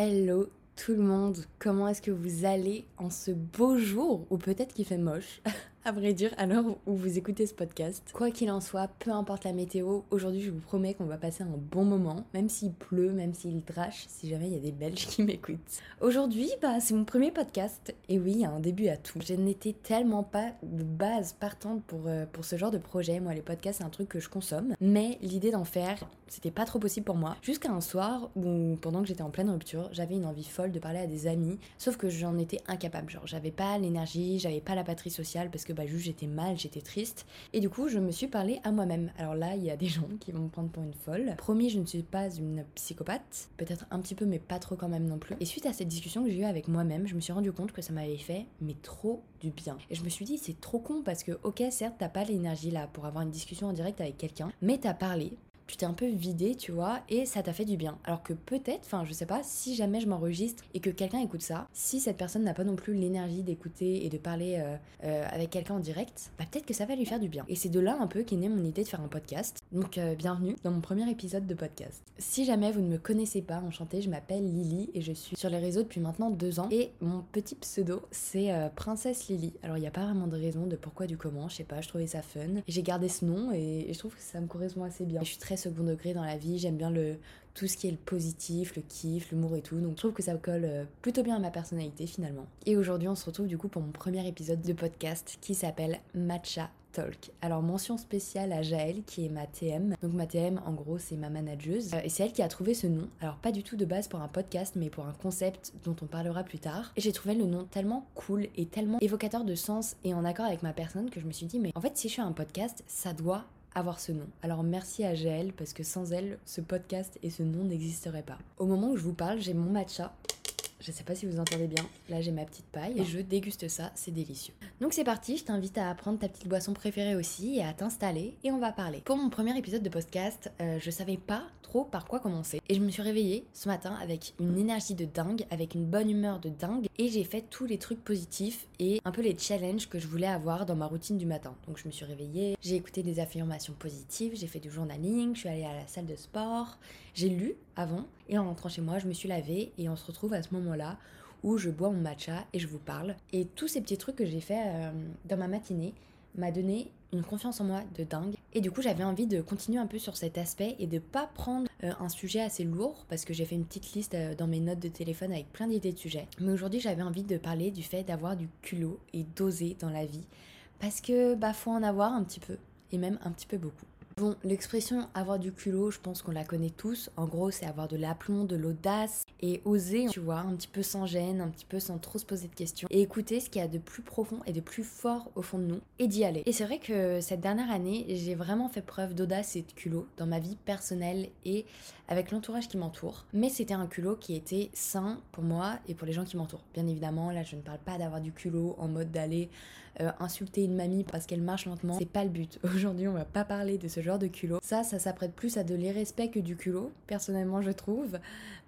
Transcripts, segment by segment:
Hello tout le monde, comment est-ce que vous allez en ce beau jour ou peut-être qu'il fait moche? à vrai dire, à l'heure où vous écoutez ce podcast. Quoi qu'il en soit, peu importe la météo, aujourd'hui je vous promets qu'on va passer un bon moment, même s'il pleut, même s'il drache, si jamais il y a des Belges qui m'écoutent. Aujourd'hui, bah, c'est mon premier podcast, et oui, il y a un début à tout. Je n'étais tellement pas de base partante pour, euh, pour ce genre de projet. Moi, les podcasts, c'est un truc que je consomme, mais l'idée d'en faire, c'était pas trop possible pour moi. Jusqu'à un soir où, pendant que j'étais en pleine rupture, j'avais une envie folle de parler à des amis, sauf que j'en étais incapable. Genre, j'avais pas l'énergie, j'avais pas la patrie sociale parce que bah, juste j'étais mal, j'étais triste. Et du coup, je me suis parlé à moi-même. Alors là, il y a des gens qui vont me prendre pour une folle. Promis, je ne suis pas une psychopathe. Peut-être un petit peu, mais pas trop quand même non plus. Et suite à cette discussion que j'ai eue avec moi-même, je me suis rendu compte que ça m'avait fait, mais trop du bien. Et je me suis dit, c'est trop con parce que, ok, certes, t'as pas l'énergie là pour avoir une discussion en direct avec quelqu'un, mais t'as parlé, tu t'es un peu vidé, tu vois, et ça t'a fait du bien. Alors que peut-être, enfin je sais pas, si jamais je m'enregistre et que quelqu'un écoute ça, si cette personne n'a pas non plus l'énergie d'écouter et de parler euh, euh, avec quelqu'un en direct, bah peut-être que ça va lui faire du bien. Et c'est de là un peu qu'est née mon idée de faire un podcast. Donc euh, bienvenue dans mon premier épisode de podcast. Si jamais vous ne me connaissez pas, enchantée, je m'appelle Lily et je suis sur les réseaux depuis maintenant deux ans. Et mon petit pseudo, c'est Princesse Lily. Alors il n'y a pas vraiment de raison de pourquoi du comment, je sais pas, je trouvais ça fun. J'ai gardé ce nom et, et, je trouve que ça me correspond assez bien. Je suis très second degré dans la vie, j'aime bien le, tout ce qui est le positif, le kiff, l'humour et tout. Donc je trouve que ça colle euh, plutôt bien à ma personnalité finalement. Et aujourd'hui on se retrouve du coup pour mon premier épisode de podcast qui s'appelle Matcha Talk. Alors mention spéciale à Jaël qui est ma TM. Donc ma TM en gros c'est ma manageuse euh, et c'est elle qui a trouvé ce nom. Alors pas du tout de base pour un podcast mais pour un concept dont on parlera plus tard. Et j'ai trouvé le nom tellement cool et tellement évocateur de sens et en accord avec ma personne que je me suis dit mais en fait si je fais un podcast ça doit avoir ce nom. Alors merci à GL parce que sans elle, ce podcast et ce nom n'existeraient pas. Au moment où je vous parle, j'ai mon matcha. Je sais pas si vous entendez bien. Là, j'ai ma petite paille et je déguste ça, c'est délicieux. Donc c'est parti, je t'invite à prendre ta petite boisson préférée aussi et à t'installer et on va parler. Pour mon premier épisode de podcast, euh, je savais pas trop par quoi commencer et je me suis réveillée ce matin avec une énergie de dingue, avec une bonne humeur de dingue et j'ai fait tous les trucs positifs et un peu les challenges que je voulais avoir dans ma routine du matin. Donc je me suis réveillée, j'ai écouté des affirmations positives, j'ai fait du journaling, je suis allée à la salle de sport, j'ai lu avant et en rentrant chez moi, je me suis lavée et on se retrouve à ce moment-là où je bois mon matcha et je vous parle. Et tous ces petits trucs que j'ai fait euh, dans ma matinée m'a donné une confiance en moi de dingue. Et du coup, j'avais envie de continuer un peu sur cet aspect et de pas prendre euh, un sujet assez lourd parce que j'ai fait une petite liste euh, dans mes notes de téléphone avec plein d'idées de sujets. Mais aujourd'hui, j'avais envie de parler du fait d'avoir du culot et d'oser dans la vie parce que bah faut en avoir un petit peu et même un petit peu beaucoup. Bon, l'expression avoir du culot, je pense qu'on la connaît tous. En gros, c'est avoir de l'aplomb, de l'audace et oser, tu vois, un petit peu sans gêne, un petit peu sans trop se poser de questions et écouter ce qu'il y a de plus profond et de plus fort au fond de nous et d'y aller. Et c'est vrai que cette dernière année, j'ai vraiment fait preuve d'audace et de culot dans ma vie personnelle et avec l'entourage qui m'entoure. Mais c'était un culot qui était sain pour moi et pour les gens qui m'entourent. Bien évidemment, là, je ne parle pas d'avoir du culot en mode d'aller euh, insulter une mamie parce qu'elle marche lentement. C'est pas le but. Aujourd'hui, on va pas parler de ce genre de culot. Ça, ça s'apprête plus à de l'irrespect que du culot, personnellement, je trouve.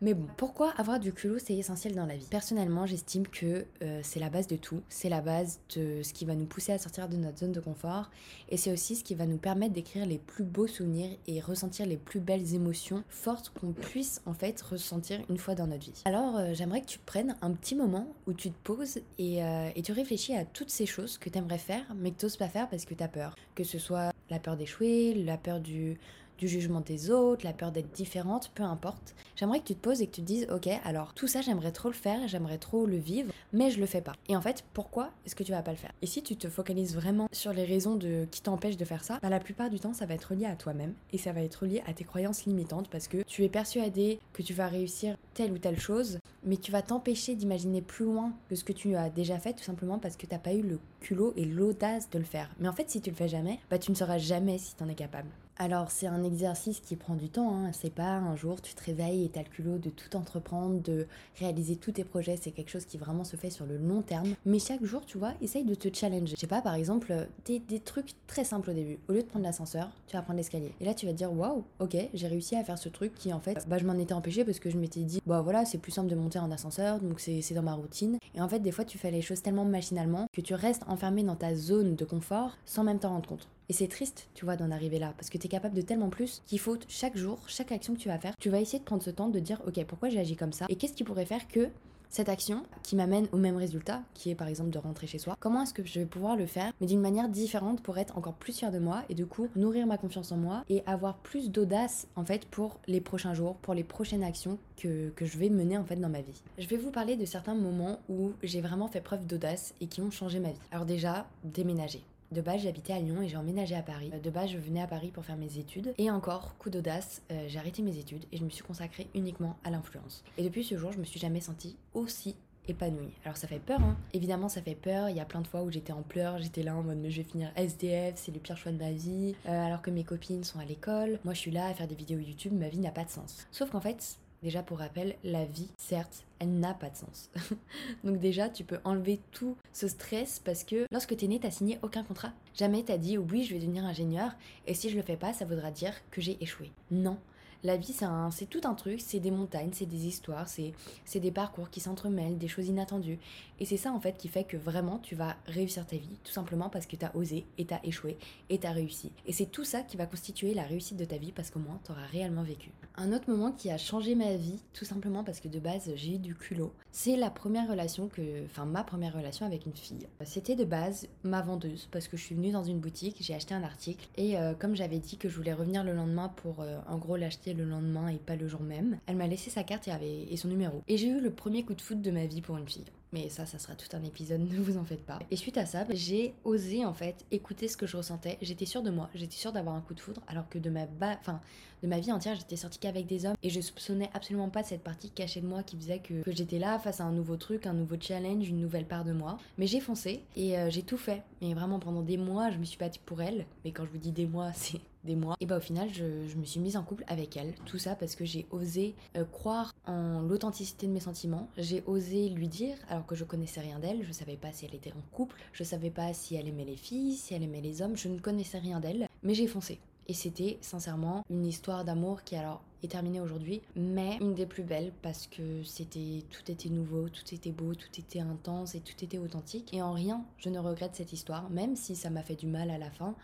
Mais bon, pourquoi avoir du culot, c'est essentiel dans la vie? Personnellement, j'estime que euh, c'est la base de tout. C'est la base de ce qui va nous pousser à sortir de notre zone de confort. Et c'est aussi ce qui va nous permettre d'écrire les plus beaux souvenirs et ressentir les plus belles émotions fortes qu'on puisse en fait ressentir une fois dans notre vie. Alors, euh, j'aimerais que tu prennes un petit moment où tu te poses et, et tu réfléchis à toutes ces choses que tu aimerais faire, mais que tu n'oses pas faire parce que tu as peur. Que ce soit la peur d'échouer, la peur du, du jugement des autres, la peur d'être différente, peu importe. J'aimerais que tu te poses et que tu te dises, ok, alors tout ça, j'aimerais trop le faire, j'aimerais trop le vivre, mais je le fais pas. Et en fait, pourquoi est-ce que tu vas pas le faire? Et si tu te focalises vraiment sur les raisons de qui t'empêchent de faire ça, bah, la plupart du temps, ça va être lié à toi-même et ça va être lié à tes croyances limitantes parce que tu es persuadé que tu vas réussir telle ou telle chose, mais tu vas t'empêcher d'imaginer plus loin que ce que tu as déjà fait tout simplement parce que t'as pas eu le culot et l'audace de le faire. Mais en fait, si tu le fais jamais, bah tu ne sauras jamais si tu en es capable. Alors c'est un exercice qui prend du temps, hein. c'est pas un jour tu te réveilles et t'as le culot de tout entreprendre, de réaliser tous tes projets, c'est quelque chose qui vraiment se fait sur le long terme. Mais chaque jour, tu vois, essaye de te challenger. Je sais pas, par exemple, des, des trucs très simples au début. Au lieu de prendre l'ascenseur, tu vas prendre l'escalier. Et là tu vas te dire, waouh, ok, j'ai réussi à faire ce truc qui en fait, bah je m'en étais empêché parce que je m'étais dit, bah voilà, c'est plus simple de monter en ascenseur, donc c'est dans ma routine. Et en fait, des fois tu fais les choses tellement machinalement que tu restes enfermé dans ta zone de confort sans même t'en rendre compte. Et c'est triste, tu vois, d'en arriver là, parce que tu es capable de tellement plus qu'il faut chaque jour, chaque action que tu vas faire, tu vas essayer de prendre ce temps de dire, ok, pourquoi j'ai agi comme ça Et qu'est-ce qui pourrait faire que cette action qui m'amène au même résultat, qui est par exemple de rentrer chez soi, comment est-ce que je vais pouvoir le faire, mais d'une manière différente pour être encore plus fière de moi et du coup nourrir ma confiance en moi et avoir plus d'audace en fait pour les prochains jours, pour les prochaines actions que, que je vais mener en fait dans ma vie. Je vais vous parler de certains moments où j'ai vraiment fait preuve d'audace et qui ont changé ma vie. Alors déjà, déménager. De base, j'habitais à Lyon et j'ai emménagé à Paris. De base, je venais à Paris pour faire mes études. Et encore, coup d'audace, euh, j'ai arrêté mes études et je me suis consacrée uniquement à l'influence. Et depuis ce jour, je me suis jamais sentie aussi épanouie. Alors ça fait peur, hein. Évidemment, ça fait peur. Il y a plein de fois où j'étais en pleurs, j'étais là en mode mais je vais finir SDF, c'est le pire choix de ma vie. Euh, alors que mes copines sont à l'école, moi je suis là à faire des vidéos YouTube, ma vie n'a pas de sens. Sauf qu'en fait, Déjà pour rappel, la vie, certes, elle n'a pas de sens. Donc déjà, tu peux enlever tout ce stress parce que lorsque t'es né, t'as signé aucun contrat. Jamais t'as dit oui, je vais devenir ingénieur et si je le fais pas, ça voudra dire que j'ai échoué. Non, la vie, c'est tout un truc, c'est des montagnes, c'est des histoires, c'est des parcours qui s'entremêlent, des choses inattendues. Et c'est ça en fait qui fait que vraiment tu vas réussir ta vie, tout simplement parce que tu as osé et tu as échoué et tu as réussi. Et c'est tout ça qui va constituer la réussite de ta vie parce qu'au moins tu auras réellement vécu. Un autre moment qui a changé ma vie, tout simplement parce que de base j'ai eu du culot, c'est la première relation que, enfin ma première relation avec une fille. C'était de base ma vendeuse parce que je suis venue dans une boutique, j'ai acheté un article et euh, comme j'avais dit que je voulais revenir le lendemain pour euh, en gros l'acheter le lendemain et pas le jour même, elle m'a laissé sa carte et, avait, et son numéro. Et j'ai eu le premier coup de foot de ma vie pour une fille. Mais ça, ça sera tout un épisode, ne vous en faites pas. Et suite à ça, j'ai osé en fait écouter ce que je ressentais. J'étais sûre de moi, j'étais sûre d'avoir un coup de foudre, alors que de ma, enfin, de ma vie entière, j'étais sortie qu'avec des hommes. Et je soupçonnais absolument pas cette partie cachée de moi qui faisait que, j'étais là face à un nouveau truc, un nouveau challenge, une nouvelle part de moi. Mais j'ai foncé et euh, j'ai tout fait. Mais vraiment, pendant des mois, je me suis battue pour elle. Mais quand je vous dis des mois, c'est des mois. Et bah au final, je, me suis mise en couple avec elle. Tout ça parce que j'ai osé euh, croire en l'authenticité de mes sentiments. J'ai osé lui dire, alors que je connaissais rien d'elle, je savais pas si elle était en couple, je savais pas si elle aimait les filles, si elle aimait les hommes, je ne connaissais rien d'elle. Mais j'ai foncé. Et c'était sincèrement une histoire d'amour qui alors est terminée aujourd'hui, mais une des plus belles parce que c'était tout était nouveau, tout était beau, tout était intense et tout était authentique. Et en rien, je ne regrette cette histoire, même si ça m'a fait du mal à la fin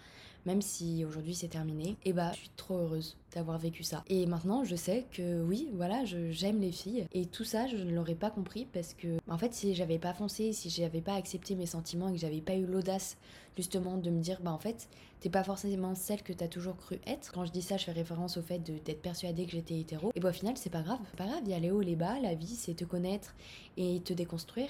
même si aujourd'hui c'est terminé, et eh bah je suis trop heureuse d'avoir vécu ça. Et maintenant je sais que oui, voilà, j'aime les filles et tout ça je ne l'aurais pas compris parce que en fait si j'avais pas foncé, si j'avais pas accepté mes sentiments et que j'avais pas eu l'audace justement de me dire bah en fait t'es pas forcément celle que t'as toujours cru être. Quand je dis ça, je fais référence au fait d'être persuadée que j'étais hétéro. Et bah au final c'est pas grave, c'est pas grave, il y a les hauts, les bas, la vie c'est te connaître et te déconstruire.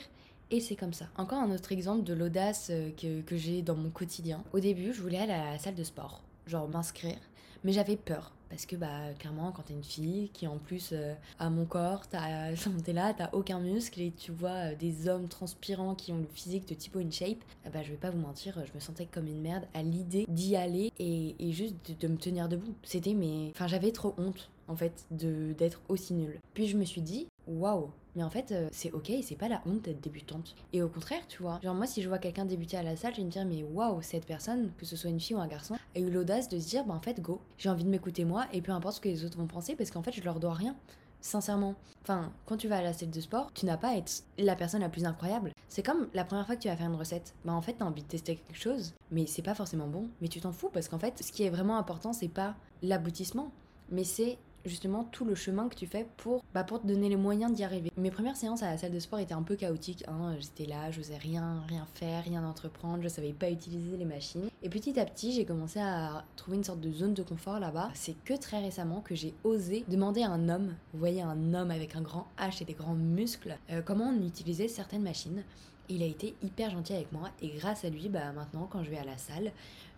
Et c'est comme ça. Encore un autre exemple de l'audace euh, que, j'ai dans mon quotidien. Au début, je voulais aller à la salle de sport, genre m'inscrire, mais j'avais peur. Parce que, bah, clairement, quand t'es une fille qui en plus euh, a mon corps, t'es là, t'as aucun muscle et tu vois euh, des hommes transpirants qui ont le physique de typo InShape, eh bah, je vais pas vous mentir, je me sentais comme une merde à l'idée d'y aller et, juste de, de, me tenir debout. C'était, mais. Enfin, j'avais trop honte, en fait, d'être aussi nulle. Puis je me suis dit, waouh, mais en fait, euh, c'est ok, c'est pas la honte d'être débutante. Et au contraire, tu vois, genre moi, si je vois quelqu'un débuter à la salle, je vais me dire, mais waouh, cette personne, que ce soit une fille ou un garçon, a eu l'audace de se dire, bah en fait, go, j'ai envie de m'écouter moi, et peu importe ce que les autres vont penser, parce qu'en fait, je leur dois rien. Sincèrement. Enfin, quand tu vas à la salle de sport, tu n'as pas à être la personne la plus incroyable. C'est comme la première fois que tu vas faire une recette. Bah en fait, t'as envie de tester quelque chose, mais c'est pas forcément bon. Mais tu t'en fous parce qu'en fait, ce qui est vraiment important, c'est pas l'aboutissement, mais c'est justement tout le chemin que tu fais pour, bah, pour te donner les moyens d'y arriver. Mes premières séances à la salle de sport étaient un peu chaotiques. Hein. J'étais là, je n'osais rien, rien faire, rien entreprendre, je savais pas utiliser les machines. Et petit à petit, j'ai commencé à trouver une sorte de zone de confort là-bas. C'est que très récemment que j'ai osé demander à un homme, vous voyez un homme avec un grand H et des grands muscles, euh, comment on utilisait certaines machines. Il a été hyper gentil avec moi et grâce à lui, bah maintenant quand je vais à la salle,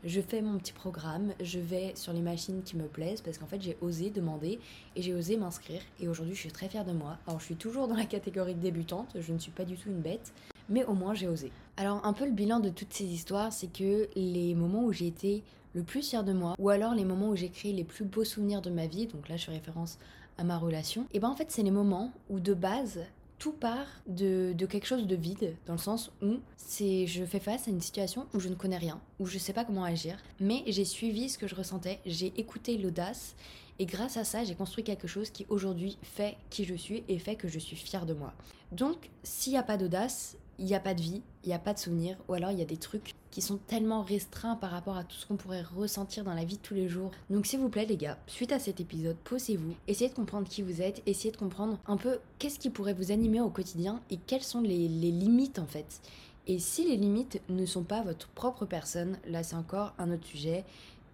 je fais mon petit programme, je vais sur les machines qui me plaisent parce qu'en fait j'ai osé demander et j'ai osé m'inscrire et aujourd'hui je suis très fière de moi. Alors je suis toujours dans la catégorie débutante, je ne suis pas du tout une bête, mais au moins j'ai osé. Alors un peu le bilan de toutes ces histoires, c'est que les moments où j'ai été le plus fière de moi, ou alors les moments où j'ai créé les plus beaux souvenirs de ma vie, donc là je fais référence à ma relation, et ben en fait c'est les moments où de base tout part de, quelque chose de vide, dans le sens où c'est je fais face à une situation où je ne connais rien, où je ne sais pas comment agir, mais j'ai suivi ce que je ressentais, j'ai écouté l'audace, et grâce à ça, j'ai construit quelque chose qui aujourd'hui fait qui je suis et fait que je suis fière de moi. Donc, s'il n'y a pas d'audace, il n'y a pas de vie, il n'y a pas de souvenirs, ou alors il y a des trucs qui sont tellement restreints par rapport à tout ce qu'on pourrait ressentir dans la vie de tous les jours. Donc s'il vous plaît les gars, suite à cet épisode, posez-vous, essayez de comprendre qui vous êtes, essayez de comprendre un peu qu'est-ce qui pourrait vous animer au quotidien et quelles sont les, limites en fait. Et si les limites ne sont pas votre propre personne, là c'est encore un autre sujet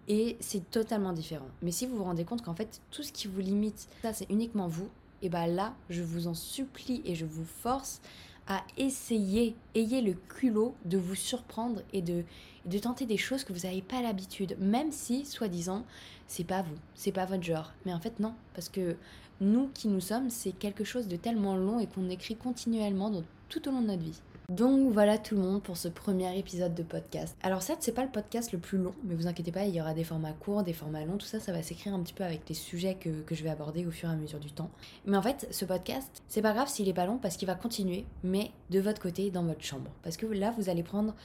et c'est totalement différent. Mais si vous vous rendez compte qu'en fait tout ce qui vous limite, ça c'est uniquement vous, et bah là je vous en supplie et je vous force à essayer, ayez le culot de vous surprendre et de, de tenter des choses que vous n'avez pas l'habitude, même si, soi-disant, c'est pas vous, c'est pas votre genre. Mais en fait, non, parce que nous qui nous sommes, c'est quelque chose de tellement long et qu'on écrit continuellement tout au long de notre vie. Donc voilà tout le monde pour ce premier épisode de podcast. Alors certes c'est pas le podcast le plus long, mais vous inquiétez pas, il y aura des formats courts, des formats longs, tout ça ça va s'écrire un petit peu avec les sujets que, je vais aborder au fur et à mesure du temps. Mais en fait ce podcast, c'est pas grave s'il est pas long parce qu'il va continuer, mais de votre côté dans votre chambre. Parce que là vous allez prendre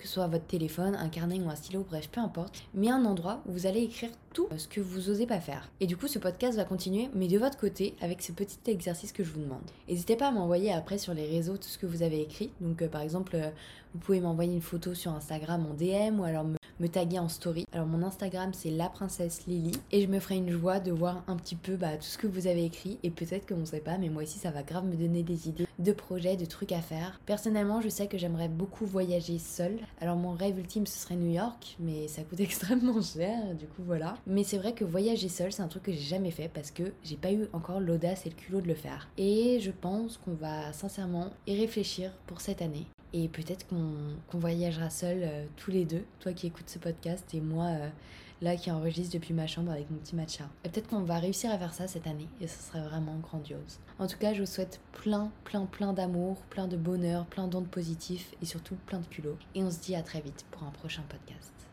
que soit votre téléphone, un carnet ou un stylo, bref, peu importe, mais un endroit où vous allez écrire tout ce que vous osez pas faire. Et du coup, ce podcast va continuer, mais de votre côté, avec ce petit exercice que je vous demande. N'hésitez pas à m'envoyer après sur les réseaux tout ce que vous avez écrit. Donc, euh, par exemple, euh, vous pouvez m'envoyer une photo sur Instagram en DM ou alors me me taguer en story. Alors mon Instagram c'est la princesse Lily et je me ferai une joie de voir un petit peu bah, tout ce que vous avez écrit et peut-être que on sait pas mais moi aussi ça va grave me donner des idées de projets, de trucs à faire. Personnellement je sais que j'aimerais beaucoup voyager seule. Alors mon rêve ultime ce serait New York mais ça coûte extrêmement cher du coup voilà. Mais c'est vrai que voyager seule c'est un truc que j'ai jamais fait parce que j'ai pas eu encore l'audace et le culot de le faire. Et je pense qu'on va sincèrement y réfléchir pour cette année. Et peut-être qu'on voyagera seul euh, tous les deux, toi qui écoutes ce podcast et moi euh, là qui enregistre depuis ma chambre avec mon petit matcha. Et peut-être qu'on va réussir à faire ça cette année et ce serait vraiment grandiose. En tout cas, je vous souhaite plein, plein, plein d'amour, plein de bonheur, plein d'ondes positifs et surtout plein de culot. Et on se dit à très vite pour un prochain podcast.